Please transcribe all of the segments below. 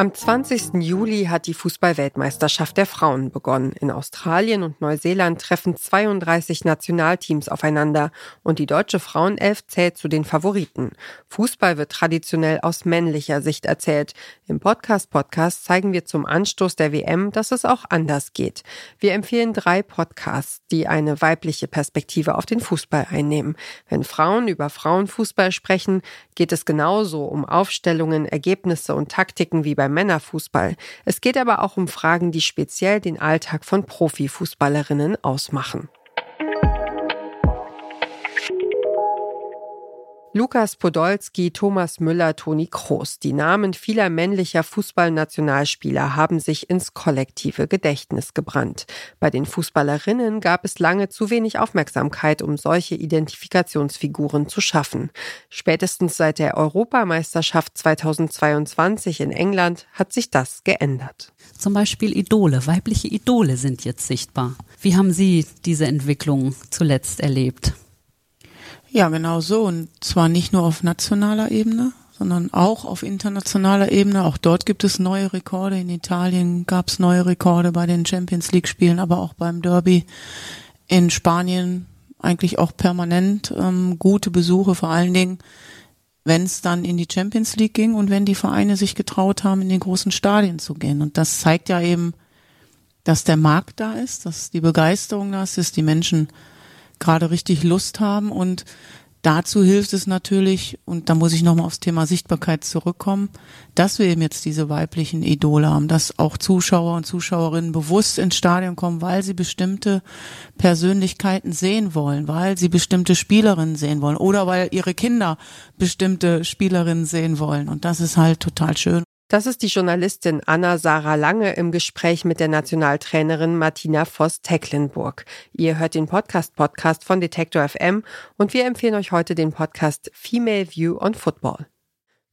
Am 20. Juli hat die Fußballweltmeisterschaft der Frauen begonnen. In Australien und Neuseeland treffen 32 Nationalteams aufeinander und die deutsche Frauenelf zählt zu den Favoriten. Fußball wird traditionell aus männlicher Sicht erzählt. Im Podcast Podcast zeigen wir zum Anstoß der WM, dass es auch anders geht. Wir empfehlen drei Podcasts, die eine weibliche Perspektive auf den Fußball einnehmen. Wenn Frauen über Frauenfußball sprechen, geht es genauso um Aufstellungen, Ergebnisse und Taktiken wie beim Männerfußball. Es geht aber auch um Fragen, die speziell den Alltag von Profifußballerinnen ausmachen. Lukas Podolski, Thomas Müller, Toni Kroos. Die Namen vieler männlicher Fußballnationalspieler haben sich ins kollektive Gedächtnis gebrannt. Bei den Fußballerinnen gab es lange zu wenig Aufmerksamkeit, um solche Identifikationsfiguren zu schaffen. Spätestens seit der Europameisterschaft 2022 in England hat sich das geändert. Zum Beispiel Idole, weibliche Idole sind jetzt sichtbar. Wie haben Sie diese Entwicklung zuletzt erlebt? Ja, genau so. Und zwar nicht nur auf nationaler Ebene, sondern auch auf internationaler Ebene. Auch dort gibt es neue Rekorde. In Italien gab es neue Rekorde bei den Champions League-Spielen, aber auch beim Derby. In Spanien eigentlich auch permanent ähm, gute Besuche, vor allen Dingen, wenn es dann in die Champions League ging und wenn die Vereine sich getraut haben, in den großen Stadien zu gehen. Und das zeigt ja eben, dass der Markt da ist, dass die Begeisterung da ist, dass die Menschen gerade richtig Lust haben und dazu hilft es natürlich, und da muss ich nochmal aufs Thema Sichtbarkeit zurückkommen, dass wir eben jetzt diese weiblichen Idole haben, dass auch Zuschauer und Zuschauerinnen bewusst ins Stadion kommen, weil sie bestimmte Persönlichkeiten sehen wollen, weil sie bestimmte Spielerinnen sehen wollen oder weil ihre Kinder bestimmte Spielerinnen sehen wollen. Und das ist halt total schön. Das ist die Journalistin Anna Sarah Lange im Gespräch mit der Nationaltrainerin Martina Voss-Tecklenburg. Ihr hört den Podcast-Podcast von Detektor FM und wir empfehlen euch heute den Podcast Female View on Football.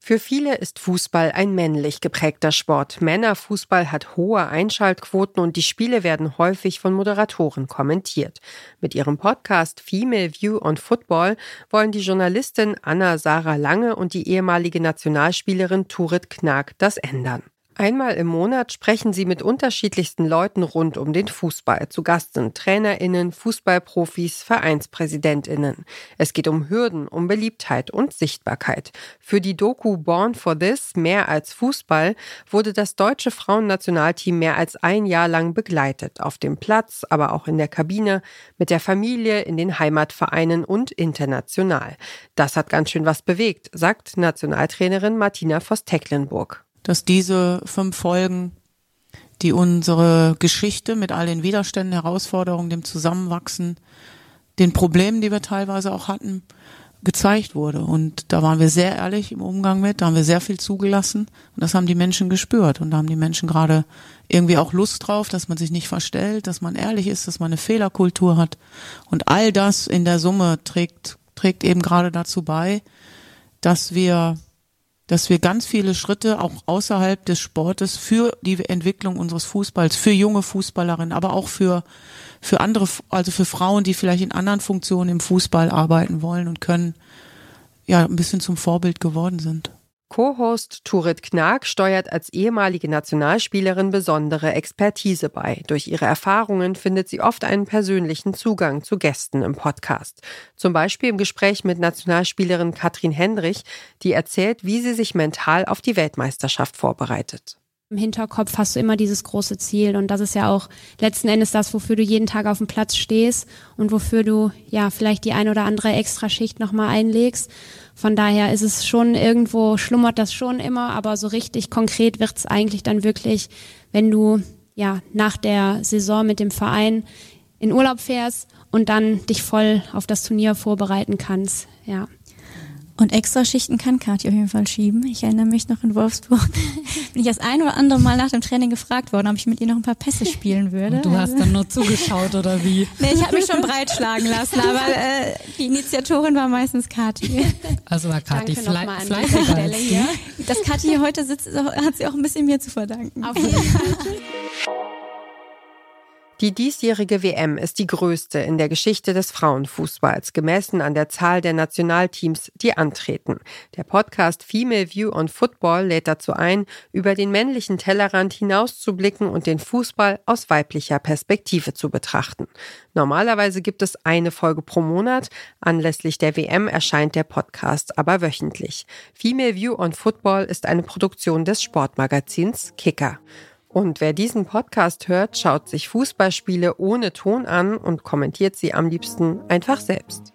Für viele ist Fußball ein männlich geprägter Sport. Männerfußball hat hohe Einschaltquoten und die Spiele werden häufig von Moderatoren kommentiert. Mit ihrem Podcast Female View on Football wollen die Journalistin Anna Sarah Lange und die ehemalige Nationalspielerin Turit Knag das ändern. Einmal im Monat sprechen sie mit unterschiedlichsten Leuten rund um den Fußball. Zu Gast sind Trainerinnen, Fußballprofis, Vereinspräsidentinnen. Es geht um Hürden, um Beliebtheit und Sichtbarkeit. Für die Doku Born for This, mehr als Fußball, wurde das deutsche Frauennationalteam mehr als ein Jahr lang begleitet. Auf dem Platz, aber auch in der Kabine, mit der Familie, in den Heimatvereinen und international. Das hat ganz schön was bewegt, sagt Nationaltrainerin Martina Voss-Tecklenburg dass diese fünf Folgen, die unsere Geschichte mit all den Widerständen, Herausforderungen, dem Zusammenwachsen, den Problemen, die wir teilweise auch hatten, gezeigt wurde. Und da waren wir sehr ehrlich im Umgang mit, da haben wir sehr viel zugelassen und das haben die Menschen gespürt. Und da haben die Menschen gerade irgendwie auch Lust drauf, dass man sich nicht verstellt, dass man ehrlich ist, dass man eine Fehlerkultur hat. Und all das in der Summe trägt, trägt eben gerade dazu bei, dass wir dass wir ganz viele Schritte auch außerhalb des Sportes für die Entwicklung unseres Fußballs, für junge Fußballerinnen, aber auch für, für andere, also für Frauen, die vielleicht in anderen Funktionen im Fußball arbeiten wollen und können, ja, ein bisschen zum Vorbild geworden sind. Co-Host Turit Knag steuert als ehemalige Nationalspielerin besondere Expertise bei. Durch ihre Erfahrungen findet sie oft einen persönlichen Zugang zu Gästen im Podcast. Zum Beispiel im Gespräch mit Nationalspielerin Katrin Hendrich, die erzählt, wie sie sich mental auf die Weltmeisterschaft vorbereitet. Im Hinterkopf hast du immer dieses große Ziel und das ist ja auch letzten Endes das, wofür du jeden Tag auf dem Platz stehst und wofür du ja vielleicht die ein oder andere Extraschicht nochmal einlegst. Von daher ist es schon irgendwo, schlummert das schon immer, aber so richtig konkret wird's eigentlich dann wirklich, wenn du ja nach der Saison mit dem Verein in Urlaub fährst und dann dich voll auf das Turnier vorbereiten kannst. Ja. Und Extraschichten kann Kathi auf jeden Fall schieben. Ich erinnere mich noch in Wolfsburg, bin ich das ein oder andere Mal nach dem Training gefragt worden, ob ich mit ihr noch ein paar Pässe spielen würde. Und du hast dann nur zugeschaut oder wie? Nee, ich habe mich schon breitschlagen lassen, aber äh, die Initiatorin war meistens Kathi. Also war Kathi fle fleißiger. Dass Kathi hier heute sitzt, hat sie auch ein bisschen mir zu verdanken. Auf jeden Fall. Die diesjährige WM ist die größte in der Geschichte des Frauenfußballs, gemessen an der Zahl der Nationalteams, die antreten. Der Podcast Female View on Football lädt dazu ein, über den männlichen Tellerrand hinauszublicken und den Fußball aus weiblicher Perspektive zu betrachten. Normalerweise gibt es eine Folge pro Monat. Anlässlich der WM erscheint der Podcast aber wöchentlich. Female View on Football ist eine Produktion des Sportmagazins Kicker. Und wer diesen Podcast hört, schaut sich Fußballspiele ohne Ton an und kommentiert sie am liebsten einfach selbst.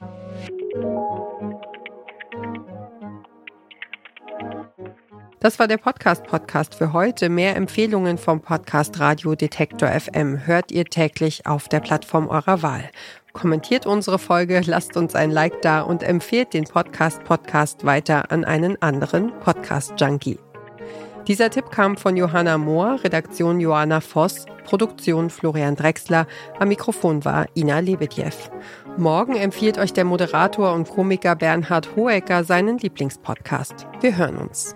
Das war der Podcast-Podcast für heute. Mehr Empfehlungen vom Podcast Radio Detektor FM hört ihr täglich auf der Plattform eurer Wahl. Kommentiert unsere Folge, lasst uns ein Like da und empfehlt den Podcast-Podcast weiter an einen anderen Podcast-Junkie. Dieser Tipp kam von Johanna Mohr, Redaktion Joanna Voss, Produktion Florian Drexler, am Mikrofon war Ina Lebedjew. Morgen empfiehlt euch der Moderator und Komiker Bernhard Hohecker seinen Lieblingspodcast. Wir hören uns.